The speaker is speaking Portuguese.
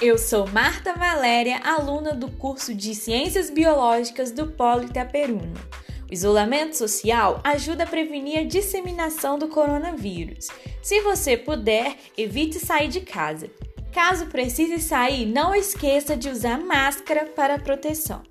Eu sou Marta Valéria, aluna do curso de Ciências Biológicas do Polo Itaperuna. O isolamento social ajuda a prevenir a disseminação do coronavírus. Se você puder, evite sair de casa. Caso precise sair, não esqueça de usar máscara para proteção.